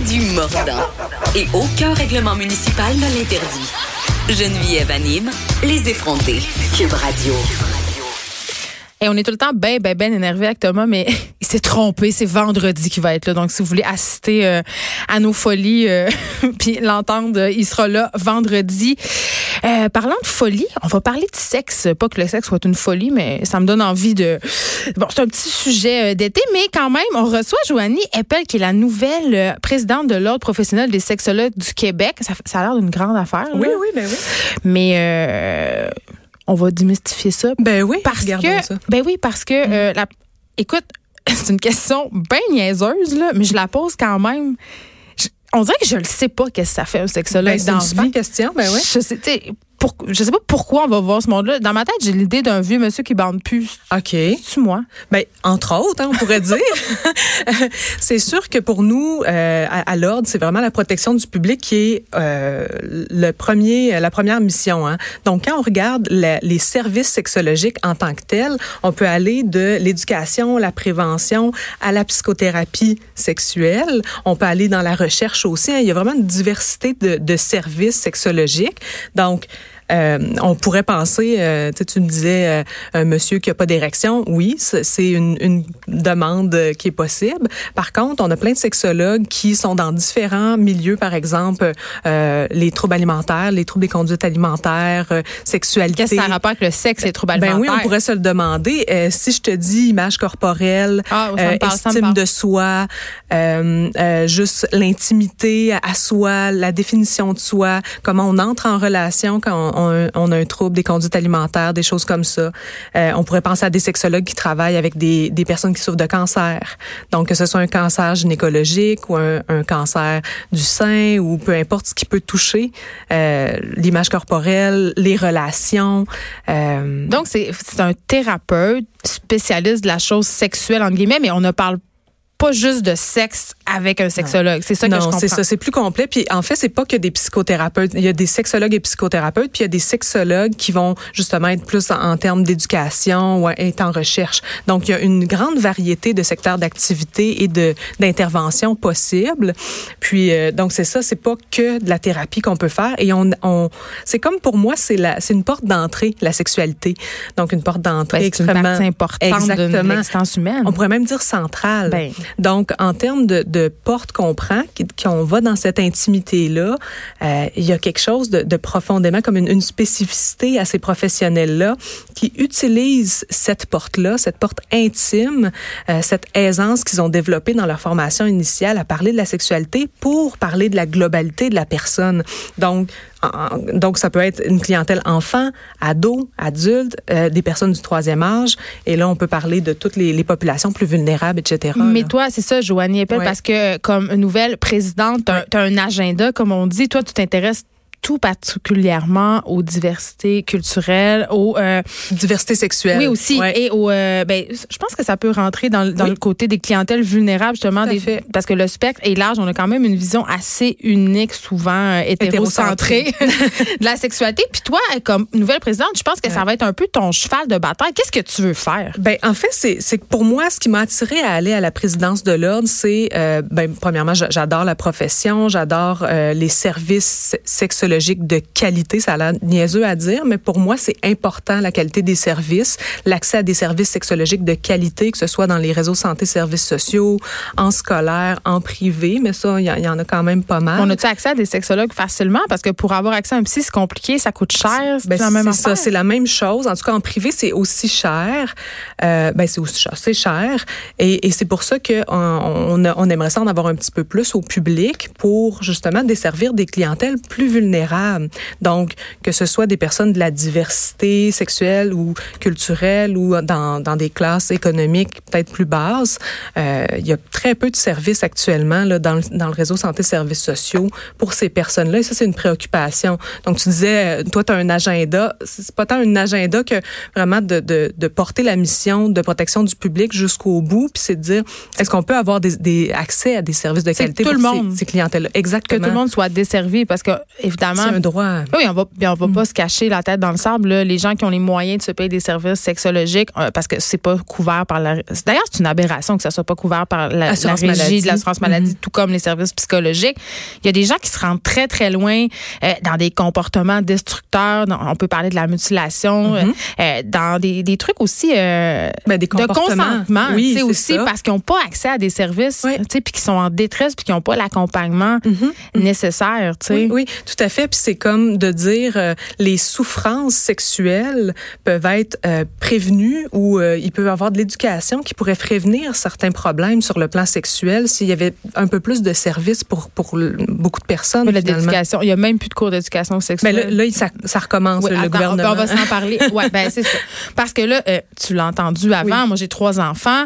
du mordant. Et aucun règlement municipal ne l'interdit. Geneviève anime les effrontés. Cube Radio. Et on est tout le temps ben, ben, ben énervé avec Thomas, mais il s'est trompé. C'est vendredi qu'il va être là. Donc, si vous voulez assister euh, à nos folies, euh, puis l'entendre, il sera là vendredi. Euh, parlant de folie, on va parler de sexe. Pas que le sexe soit une folie, mais ça me donne envie de... Bon, c'est un petit sujet d'été, mais quand même, on reçoit Joanie Eppel, qui est la nouvelle présidente de l'Ordre professionnel des sexologues du Québec. Ça, ça a l'air d'une grande affaire. Oui, oui, ben oui. Mais on va démystifier ça. Ben oui, parce que, ça. Ben oui, parce que, euh, la, écoute, c'est une question bien niaiseuse, là, mais je la pose quand même. On dirait que je ne sais pas qu'est-ce que ça fait un sexologue ben, dans une question, ben oui. Je sais, pour, je sais pas pourquoi on va voir ce monde-là. Dans ma tête, j'ai l'idée d'un vieux monsieur qui bande plus. OK. C'est moi? Ben, entre autres, hein, on pourrait dire. c'est sûr que pour nous, euh, à, l'ordre, c'est vraiment la protection du public qui est euh, le premier, la première mission. Hein. Donc, quand on regarde les services sexologiques en tant que tels, on peut aller de l'éducation, la prévention, à la psychothérapie sexuelle. On peut aller dans la recherche aussi. Hein. Il y a vraiment une diversité de, de services sexologiques. Donc, euh, on pourrait penser, euh, tu me disais, euh, un monsieur qui a pas d'érection, oui, c'est une, une, demande qui est possible. Par contre, on a plein de sexologues qui sont dans différents milieux, par exemple, les troubles alimentaires, les troubles des conduites alimentaires, sexualité. Qu'est-ce que ça a rapport avec le sexe et les troubles alimentaires? Ben oui, on pourrait se le demander. si je te dis image corporelle, ah, estime de soi, juste l'intimité à soi, la définition de soi, comment on entre en relation quand on on, a un trouble des conduites alimentaires, des choses comme ça. Euh, on pourrait penser à des sexologues qui travaillent avec des, des, personnes qui souffrent de cancer. Donc, que ce soit un cancer gynécologique ou un, cancer du sein ou peu importe ce qui peut toucher euh, l'image corporelle, les relations. Euh... Donc, c'est un thérapeute spécialiste de la chose sexuelle, entre guillemets, mais on ne parle pas juste de sexe avec un sexologue. C'est ça que je comprends. c'est ça, c'est plus complet. Puis en fait, c'est pas que des psychothérapeutes. Il y a des sexologues et psychothérapeutes, puis il y a des sexologues qui vont justement être plus en, termes d'éducation ou être en recherche. Donc il y a une grande variété de secteurs d'activité et de d'intervention possibles. Puis euh, donc c'est ça, c'est pas que de la thérapie qu'on peut faire. Et on, on c'est comme pour moi, c'est la, c'est une porte d'entrée la sexualité. Donc une porte d'entrée ben, extrêmement une importante exactement. de l'existence humaine. On pourrait même dire centrale. Ben. Donc, en termes de, de porte qu'on prend, qu'on va dans cette intimité-là, euh, il y a quelque chose de, de profondément comme une, une, spécificité à ces professionnels-là qui utilisent cette porte-là, cette porte intime, euh, cette aisance qu'ils ont développée dans leur formation initiale à parler de la sexualité pour parler de la globalité de la personne. Donc, donc, ça peut être une clientèle enfant, ado, adulte, euh, des personnes du troisième âge. Et là, on peut parler de toutes les, les populations plus vulnérables, etc. Mais toi, c'est ça, Joanie Eppel, parce que comme nouvelle présidente, tu as, un agenda, comme on dit. Toi, tu t'intéresses tout particulièrement aux diversités culturelles, aux euh, diversités sexuelles. Oui aussi, et aux. Euh, ben, je pense que ça peut rentrer dans, dans le côté des clientèles vulnérables justement, des, parce que le spectre est large. On a quand même une vision assez unique, souvent euh, hétérocentrée de la sexualité. Puis toi, comme nouvelle présidente, je pense que ça va être un peu ton cheval de bataille. Qu'est-ce que tu veux faire? Ben en fait, c'est c'est pour moi ce qui m'a attiré à aller à la présidence de l'ordre, c'est euh, ben premièrement, j'adore la profession, j'adore euh, les services sexuels de qualité. Ça a l'air niaiseux à dire, mais pour moi, c'est important la qualité des services, l'accès à des services sexologiques de qualité, que ce soit dans les réseaux santé, services sociaux, en scolaire, en privé. Mais ça, il y, en a quand même pas mal. On a-tu accès à des sexologues facilement? Parce que pour avoir accès à un psy, c'est compliqué, ça coûte cher. C'est ben, même ça, c'est la même chose. En tout cas, en privé, c'est aussi cher. Euh, ben, c'est aussi cher. C'est cher. Et, et c'est pour ça qu'on on, on aimerait ça en avoir un petit peu plus au public pour justement desservir des clientèles plus vulnérables donc, que ce soit des personnes de la diversité sexuelle ou culturelle ou dans, dans des classes économiques peut-être plus basses, euh, il y a très peu de services actuellement là, dans, le, dans le réseau santé services sociaux pour ces personnes-là. Et ça, c'est une préoccupation. Donc, tu disais, euh, toi, tu as un agenda. C'est pas tant un agenda que vraiment de, de, de porter la mission de protection du public jusqu'au bout. Puis c'est de dire, est-ce qu'on peut avoir des, des accès à des services de qualité tout pour le monde. ces, ces clientèles Exactement. Que tout le monde soit desservi parce que, évidemment, évidemment. C'est un droit. Oui, on va, on va pas se cacher la tête dans le sable. Là. Les gens qui ont les moyens de se payer des services sexologiques, euh, parce que c'est pas couvert par la. D'ailleurs, c'est une aberration que ça soit pas couvert par la, la régie maladie. de l'assurance maladie, tout comme les services psychologiques. Il y a des gens qui se rendent très très loin euh, dans des comportements destructeurs. Dans- on peut parler de la mutilation, euh, euh, dans des, des trucs aussi Ben, des de consentement, Oui, c'est aussi ça. parce qu'ils n'ont pas accès à des services, Oui. puis qui sont en détresse, puis qui n'ont pas l'accompagnement nécessaire, tu sais. Oui, oui, tout à fait. Puis c'est comme de dire euh, les souffrances sexuelles peuvent être euh, prévenues ou euh, il peut y avoir de l'éducation qui pourrait prévenir certains problèmes sur le plan sexuel s'il y avait un peu plus de services pour pour beaucoup de personnes. L'éducation. Il y a même plus de cours d'éducation Ben sexuelle. là, là, ça, ça recommence Oui, le attends, gouvernement. On va s'en parler. Ouais, ben c'est ça. Parce que là, euh, tu l'as entendu avant. Moi, j'ai trois enfants.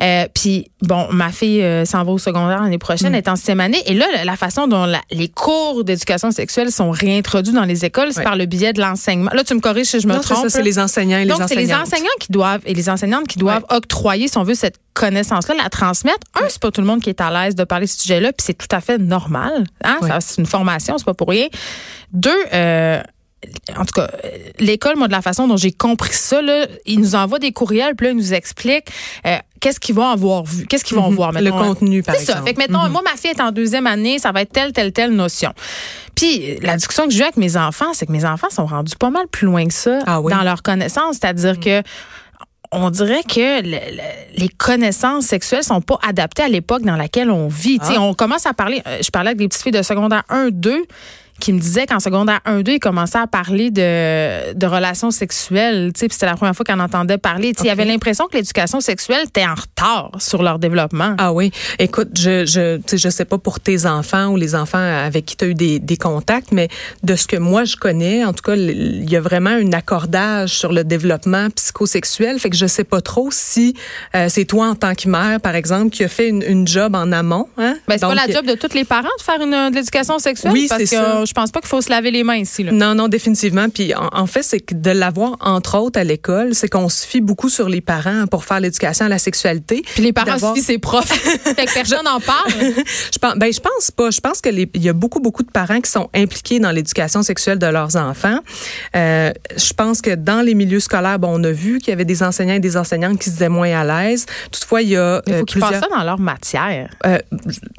Euh, Puis bon, ma fille s'en va au secondaire l'année prochaine, Mm. elle est en sixième année. Et là, la- la façon dont la- les cours d'éducation sexuelle sont réintroduits dans les écoles, c'est Oui. par le biais de l'enseignement. Là, tu me corriges si je me non, trompe. ça, c'est les enseignants et Donc, les c'est les enseignants qui doivent et les enseignantes qui doivent octroyer, si on veut, cette connaissance-là, la transmettre. Un, c'est pas tout le monde qui est à l'aise de parler de ce sujet-là, puis c'est tout à fait normal. Hein? C'est une formation, c'est pas pour rien. Deux, euh, en tout cas, l'école, moi, de la façon dont j'ai compris ça, là, ils nous envoient des courriels, puis là, ils nous expliquent euh, qu'est-ce qu'ils vont avoir vu, qu'est-ce qu'ils vont Mhm. voir. Le mettons, contenu, par C'est ça. exemple. Fait que, mettons, moi, ma fille est en deuxième année, ça va être telle, telle, telle notion. Puis, la discussion que j'ai eue avec mes enfants, c'est que mes enfants sont rendus pas mal plus loin que ça Ah oui? dans leur connaissance. C'est-à-dire que on dirait que le- le- les connaissances sexuelles sont pas adaptées à l'époque dans laquelle on vit. Ah. On commence à parler, euh, je parlais avec des petites filles de secondaire 1, 2 qui me disaient qu'en secondaire 1, 2, ils commençaient à parler de, de relations sexuelles. Tu sais, puis c'était la première fois qu'on entendait parler. Il avait l'impression que l'éducation sexuelle était en retard sur leur développement. Ah oui. Écoute, je je je sais pas pour tes enfants ou les enfants avec qui tu as eu des, des contacts, mais de ce que moi je connais, en tout cas, il y a vraiment un accordage sur le développement psychosexuel. Fait que je sais pas trop si euh, c'est toi en tant que mère, par exemple, qui a fait une, une job en amont. Hein? Ben, c'est pas la job de tous les parents de faire une, de l'éducation sexuelle. Oui, c'est ça. Euh, je pense pas qu'il faut se laver les mains ici. Là. Non, non, définitivement. Puis en, en fait, c'est que de l'avoir entre autres à l'école, c'est qu'on se fie beaucoup sur les parents pour faire l'éducation à la sexualité. Puis les parents D'avoir- suivent ses profs. fait que personne n'en parle. Je pense, ben, je pense pas. Je pense que les- il y a beaucoup, beaucoup de parents qui sont impliqués dans l'éducation sexuelle de leurs enfants. Euh, je pense que dans les milieux scolaires, bon, on a vu qu'il y avait des enseignants et des enseignantes qui se disaient moins à l'aise. Toutefois, il y a Il euh, faut qu'ils plusieurs. ça dans leur matière. Euh,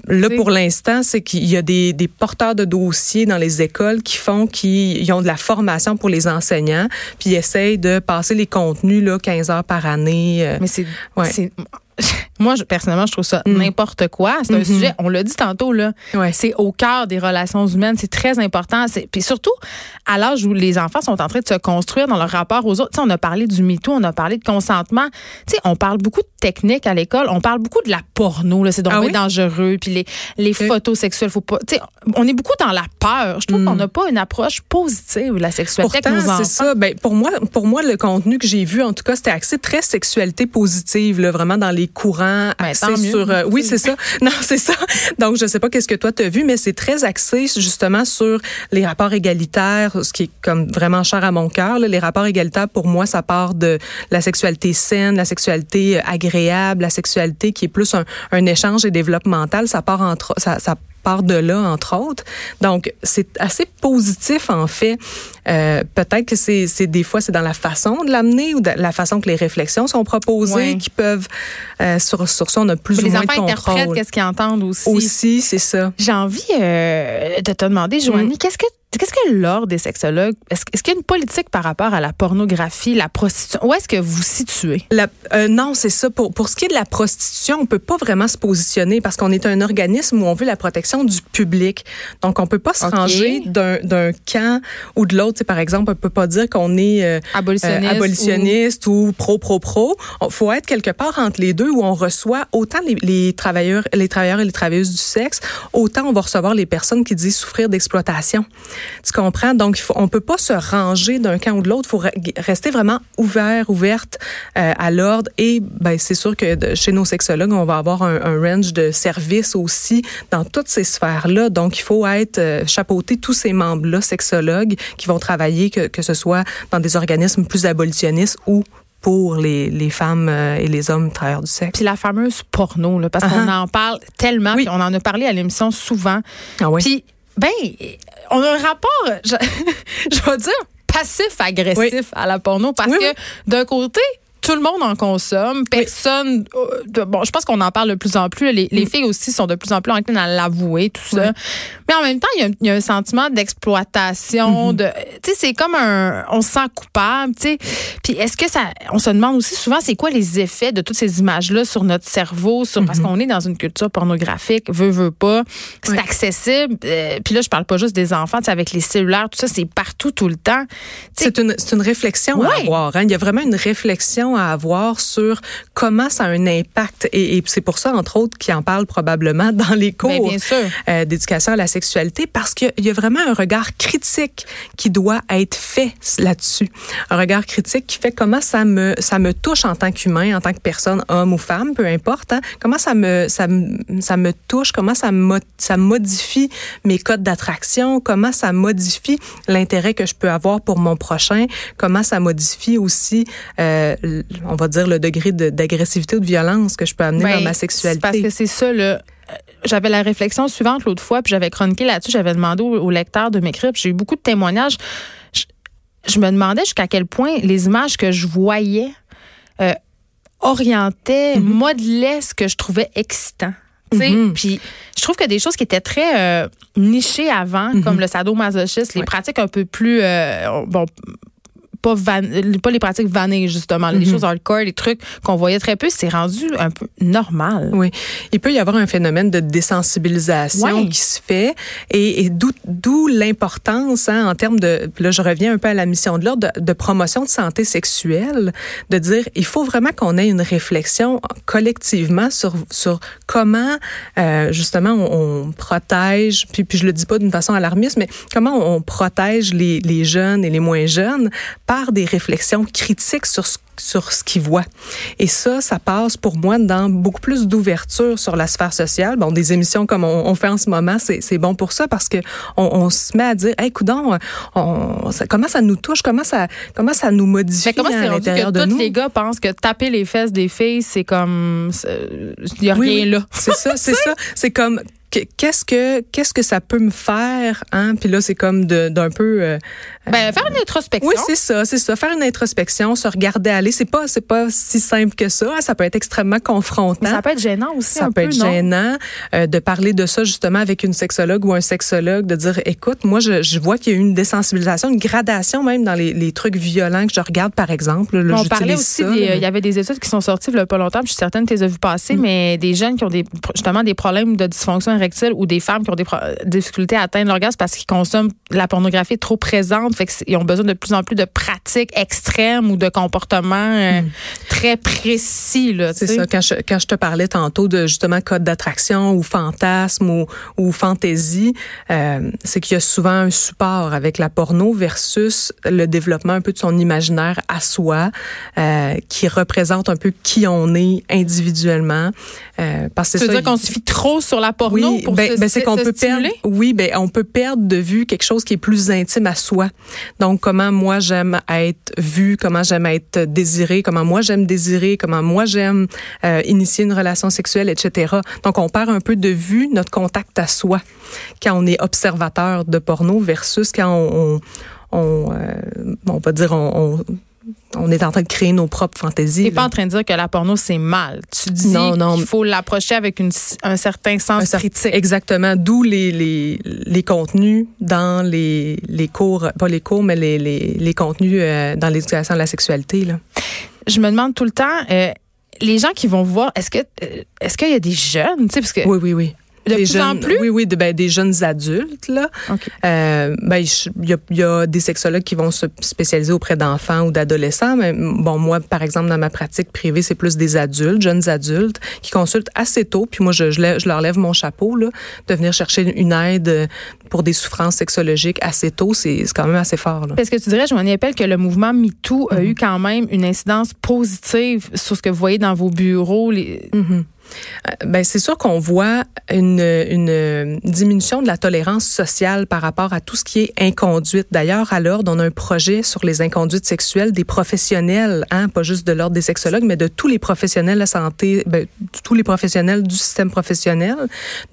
là, pour l'instant, c'est qu'il y a des, des porteurs de dossiers dans les écoles qui font qu'ils ont de la formation pour les enseignants, puis ils essayent de passer les contenus là, 15 heures par année. euh, Mais c'est. Ouais. Moi, je- personnellement, je trouve ça Mm. n'importe quoi. C'est un Mhm. sujet, on l'a dit tantôt, là. Ouais. C'est au cœur des relations humaines. C'est très important. Puis surtout, à l'âge où les enfants sont en train de se construire dans leur rapport aux autres. Tu sais, on a parlé du MeToo, on a parlé de consentement. Tu sais, on parle beaucoup de techniques à l'école. On parle beaucoup de la porno. C'est donc Ah oui? dangereux. Puis les, les photos sexuelles, faut pas. Tu sais, on est beaucoup dans la peur. Je trouve Mm. qu'on n'a pas une approche positive de la sexualité Pourtant, c'est ça. Ben, pour moi, pour moi, le contenu que j'ai vu, en tout cas, c'était axé très sexualité positive, là, vraiment dans les courants, Ben, sur. euh, oui, c'est ça. Non, c'est ça. Donc, je sais pas qu'est-ce que toi t'as vu, mais c'est très axé justement sur les rapports égalitaires, ce qui est comme vraiment cher à mon cœur. Les rapports égalitaires, pour moi, ça part de la sexualité saine, la sexualité euh, agréable, la sexualité qui est plus un, un échange et développemental. Ça part entre, ça, ça part de là, entre autres. Donc, c'est assez positif, en fait. Euh, Peut-être que c'est c'est des fois, c'est dans la façon de l'amener ou de la façon que les réflexions sont proposées qui peuvent, euh, sur, sur ça, on a plus les ou moins enfants de interprètent qu'est-ce qu'ils entendent aussi. Aussi, c'est ça. J'ai envie euh, de te demander, Joanie, qu'est-ce que qu'est-ce que l'ordre des sexologues est-ce, qu'il y a une politique par rapport à la pornographie, la prostitution? Où est-ce que vous situez? La- euh, non, c'est ça. Pour, pour ce qui est de la prostitution, on peut pas vraiment se positionner parce qu'on est un organisme où on veut la protection du public. Donc, on peut pas se ranger d'un d'un camp ou de l'autre. Par exemple, on peut pas dire qu'on est euh, Abolitionniste euh, abolitionniste ou pro-pro-pro. Il faut être quelque part entre les deux où on reçoit autant les, les travailleurs, les travailleurs et les travailleuses du sexe, autant on va recevoir les personnes qui disent souffrir d'exploitation. Tu comprends? Donc, faut, on peut pas se ranger d'un camp ou de l'autre. Il faut re- rester vraiment ouvert, ouverte euh, à l'ordre. Et ben, c'est sûr que de- chez nos sexologues, on va avoir un, un range de services aussi dans toutes ces sphères-là. Donc, il faut être euh, chapeauter tous ces membres-là, sexologues, qui vont travailler, que, que ce soit dans des organismes plus abolitionnistes ou pour les, les femmes euh, et les hommes travailleurs du sexe. Puis la fameuse porno, là, parce Ah qu'on ah. en parle tellement, Oui. puis on en a parlé à l'émission souvent. Ah oui? Puis Ben, on a un rapport, je, je vais dire, passif-agressif à la porno parce que d'un côté, tout le monde en consomme. Personne. Euh, bon, je pense qu'on en parle de plus en plus. Les, les, mm. filles aussi sont de plus en plus enclines à l'avouer, tout ça. Mais en même temps, il y y a un sentiment d'exploitation. Mm-hmm. De, tu sais, c'est comme un. On se sent coupable, tu sais. Puis est-ce que ça. On se demande aussi souvent, c'est quoi les effets de toutes ces images-là sur notre cerveau, sur, parce mm-hmm. qu'on est dans une culture pornographique, veut, veut pas. C'est accessible. Euh, puis là, je parle pas juste des enfants, tu sais, avec les cellulaires, tout ça, c'est partout, tout le temps. C'est une, une réflexion à avoir. Hein. Il y a vraiment une réflexion à avoir sur comment ça a un impact. Et, c'est pour ça, entre autres, qu'il en parle probablement dans les ben, cours euh, d'éducation à la sexualité, parce qu'il y a vraiment un regard critique qui doit être fait là-dessus. Un regard critique qui fait comment ça me, ça me touche en tant qu'humain, en tant que personne, homme ou femme, peu importe. Hein, comment ça me, ça, ça me touche, comment ça, ça modifie mes codes d'attraction, comment ça modifie l'intérêt que je peux avoir pour mon prochain, comment ça modifie aussi euh, on va dire, le degré d'agressivité ou de violence que je peux amener dans ma sexualité. Parce que c'est ça, le j'avais la réflexion suivante l'autre fois, puis j'avais chroniqué là-dessus, j'avais demandé au, lecteur de m'écrire, puis j'ai eu beaucoup de témoignages. Je, me demandais jusqu'à quel point les images que je voyais euh, orientaient, mm-hmm. modelaient ce que je trouvais excitant. Mm-hmm. Puis je trouve que des choses qui étaient très euh, nichées avant, mm-hmm. comme le sadomasochisme, les pratiques un peu plus euh, bon pas, les pratiques vannées, justement. Les mhm. choses hardcore, les trucs qu'on voyait très peu, c'est rendu un peu normal. Oui. Il peut y avoir un phénomène de désensibilisation qui se fait et, d'où l'importance hein, en termes de, là je reviens un peu à la mission de l'ordre, de, promotion de santé sexuelle, de dire il faut vraiment qu'on ait une réflexion collectivement sur, sur comment euh, justement on, protège, puis, puis je le dis pas d'une façon alarmiste, mais comment on protège les, les jeunes et les moins jeunes par des réflexions critiques sur ce sur ce qu'ils voient. Et ça, ça passe pour moi dans beaucoup plus d'ouverture sur la sphère sociale. Bon, des émissions comme on, fait en ce moment, c'est bon pour ça parce que on, se met à dire, hey, coudon, on, comment ça nous touche, comment ça, comment ça nous modifie comment à l'intérieur de tous nous? les gars pensent que taper les fesses des filles, c'est comme, il y a rien là. C'est ça, c'est ça. C'est comme qu'est-ce que qu'est-ce que ça peut me faire hein? Puis là c'est comme d'un peu euh, ben, faire une introspection. Oui c'est ça c'est ça faire une introspection se regarder aller c'est pas c'est pas si simple que ça ça peut être extrêmement confrontant. Ça peut être gênant aussi ça peut être gênant euh, de parler de ça justement avec une sexologue ou un sexologue de dire écoute moi je, je vois qu'il y a une désensibilisation une gradation même dans les, les trucs violents que je regarde par exemple on parlait aussi il y avait des études qui sont sorties il y a pas longtemps je suis certaine que tu les as vues passer mm. mais des jeunes qui ont des justement des problèmes de dysfonction ou des femmes qui ont des difficultés à atteindre l'orgasme parce qu'ils consomment la pornographie trop présente, fait qu'ils ont besoin de plus en plus de pratiques extrêmes ou de comportements euh, hmm. très précis. C'est ça. Quand je, quand je te parlais tantôt de justement code d'attraction ou fantasme ou, ou fantaisie, euh, c'est qu'il y a souvent un support avec la porno versus le développement un peu de son imaginaire à soi, euh, qui représente un peu qui on est individuellement. Euh, parce que tu veux dire qu'on se fie trop sur la porno oui, pour ben, ben c'est qu'on peut perdre. Oui, ben on peut perdre de vue quelque chose qui est plus intime à soi. Donc comment moi j'aime être vue, comment j'aime être désirée, comment moi j'aime désirer, comment moi j'aime euh, initier une relation sexuelle, etc. Donc on perd un peu de vue notre contact à soi quand on est observateur de porno versus quand on, on, on, euh, on va dire on, on on est en train de créer nos propres fantaisies. Tu n'es pas en train de dire que la porno, c'est mal. Tu dis qu'il faut l'approcher avec un certain sens critique. Exactement. D'où les, les, les, contenus dans les, les cours, pas les cours, mais les, les, les contenus euh, dans l'éducation de la sexualité. Là. Je me demande tout le temps, euh, les gens qui vont voir, est-ce que euh, est-ce qu'il y a des jeunes? Parce que oui, oui, oui de plus en plus? Oui, oui, ben, des jeunes adultes. Là. Euh, ben, il y, a, y, a, des sexologues qui vont se spécialiser auprès d'enfants ou d'adolescents. Mais bon, moi, par exemple, dans ma pratique privée, c'est plus des adultes, jeunes adultes, qui consultent assez tôt. Puis moi, je, je, leur lève mon chapeau là, de venir chercher une aide pour des souffrances sexologiques assez tôt. C'est quand même assez fort. Est-ce que tu dirais, je m'en rappelle que le mouvement MeToo a mm-hmm. eu quand même une incidence positive sur ce que vous voyez dans vos bureaux? Les... Mm-hmm. Ben c'est sûr qu'on voit une, une diminution de la tolérance sociale par rapport à tout ce qui est inconduite. D'ailleurs, à l'ordre, on a un projet sur les inconduites sexuelles des professionnels, hein, pas juste de l'ordre des sexologues, mais de tous les professionnels de santé, ben, tous les professionnels du système professionnel.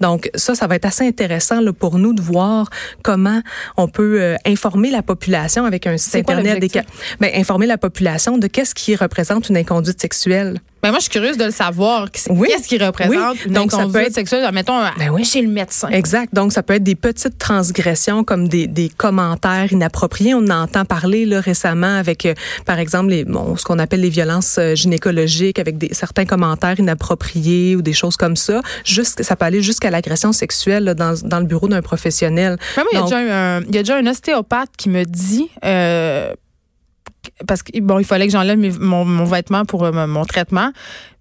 Donc ça, ça va être assez intéressant là, pour nous de voir comment on peut euh, informer la population avec un site internet, des, ben, informer la population de qu'est-ce qui représente une inconduite sexuelle. Ben moi, je suis curieuse de le savoir. Qu'est-ce qui représente une Donc, ça peut être, sexuelle, mettons, ben oui. chez le médecin. Exact. Donc, ça peut être des petites transgressions comme des, des commentaires inappropriés. On entend parler là, récemment avec, euh, par exemple, les, bon, ce qu'on appelle les violences euh, gynécologiques, avec des, certains commentaires inappropriés ou des choses comme ça. Juste, ça peut aller jusqu'à l'agression sexuelle là, dans, dans le bureau d'un professionnel. il, y a déjà un, il y a déjà un ostéopathe qui me dit... Euh, parce que bon, il fallait que j'enlève mon, mon, vêtement pour euh, mon traitement.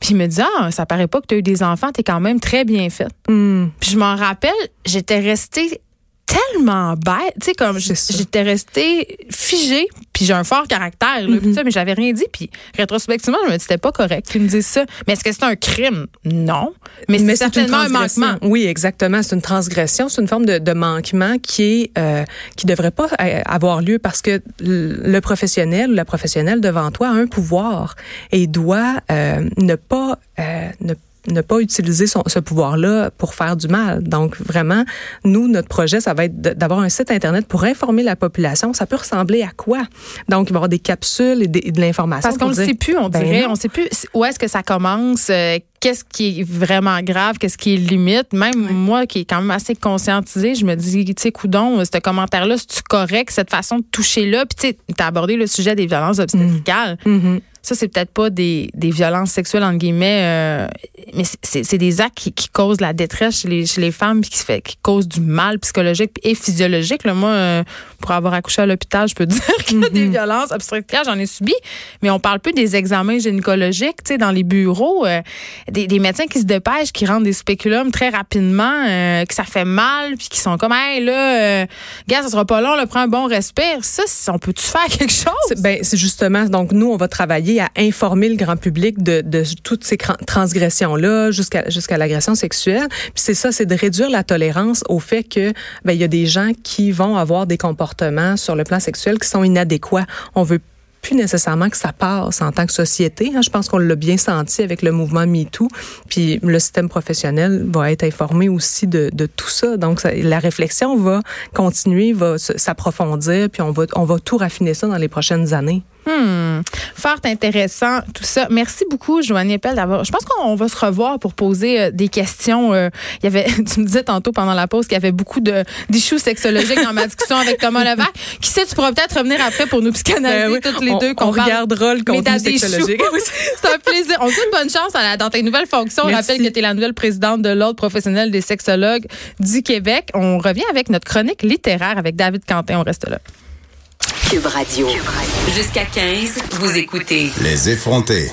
Puis il me dit ah, ça paraît pas que tu as eu des enfants, tu es quand même très bien faite. Hmm. Puis je m'en rappelle, j'étais restée tellement bête, tu sais comme j'étais restée figée, puis j'ai un fort caractère là, mm-hmm. ça, mais j'avais rien dit puis rétrospectivement, je me disais pas correct qu'ils me disent ça. Mais est-ce que c'est un crime? Non, mais, c'est certainement un manquement. Oui, exactement, c'est une transgression, c'est une forme de, de, manquement qui est euh, qui devrait pas euh, avoir lieu parce que le professionnel ou la professionnelle devant toi a un pouvoir et doit euh, ne pas euh, ne ne pas utiliser son, ce pouvoir-là pour faire du mal. Donc, vraiment, nous, notre projet, ça va être d'avoir un site Internet pour informer la population. Ça peut ressembler à quoi? Donc, il va y avoir des capsules et, de l'information. Parce qu'on ne sait plus, on ben dirait. on ne sait plus où est-ce que ça commence, euh, qu'est-ce qui est vraiment grave, qu'est-ce qui est limite? Même moi, qui est quand même assez conscientisée, je me dis, tu sais, coudon, ce commentaire-là, c'est-tu correct, cette façon de toucher là? Puis, tu sais, tu as abordé le sujet des violences obstétricales. Mm. Mm-hmm ça c'est peut-être pas des, des violences sexuelles entre guillemets euh, mais c'est des actes qui, qui, causent la détresse chez les, chez les femmes puis qui fait qui causent du mal psychologique et physiologique là moi euh, pour avoir accouché à l'hôpital je peux dire qu'il y a des mm-hmm. violences obstétricales j'en ai subi mais on parle plus des examens gynécologiques tu sais dans les bureaux euh, des, médecins qui se dépêchent qui rendent des spéculums très rapidement que ça fait mal puis qui sont comme hey là gars ça sera pas long là prends un bon respire ça on peut tu faire quelque chose? Ben c'est justement donc nous on va travailler à informer le grand public de, de toutes ces transgressions-là jusqu'à jusqu'à l'agression sexuelle. Puis c'est ça, c'est de réduire la tolérance au fait que ben, il y a des gens qui vont avoir des comportements sur le plan sexuel qui sont inadéquats. On veut plus nécessairement que ça passe en tant que société. Hein. Je pense qu'on l'a bien senti avec le mouvement MeToo. Puis le système professionnel va être informé aussi de, tout ça. Donc la réflexion va continuer, va s'approfondir, puis on va, on va tout raffiner ça dans les prochaines années. Hmm. Fort intéressant tout ça. Merci beaucoup, Joanie Appel, d'avoir. Je pense qu'on va se revoir pour poser euh, des questions. Euh, il y avait, tu me disais tantôt pendant la pause qu'il y avait beaucoup de d'issues sexologiques dans ma discussion avec Thomas Levac. Qui sait, tu pourras peut-être revenir après pour nous psychanalyser ben toutes les deux. On, regardera le contenu sexologique. C'est un plaisir. On te souhaite bonne chance dans tes nouvelles fonctions. On rappelle que tu es la nouvelle présidente de l'Ordre professionnel des sexologues du Québec. On revient avec notre chronique littéraire avec David Quentin. On reste là. Cube Radio. Jusqu'à 15, vous écoutez. Les effrontés.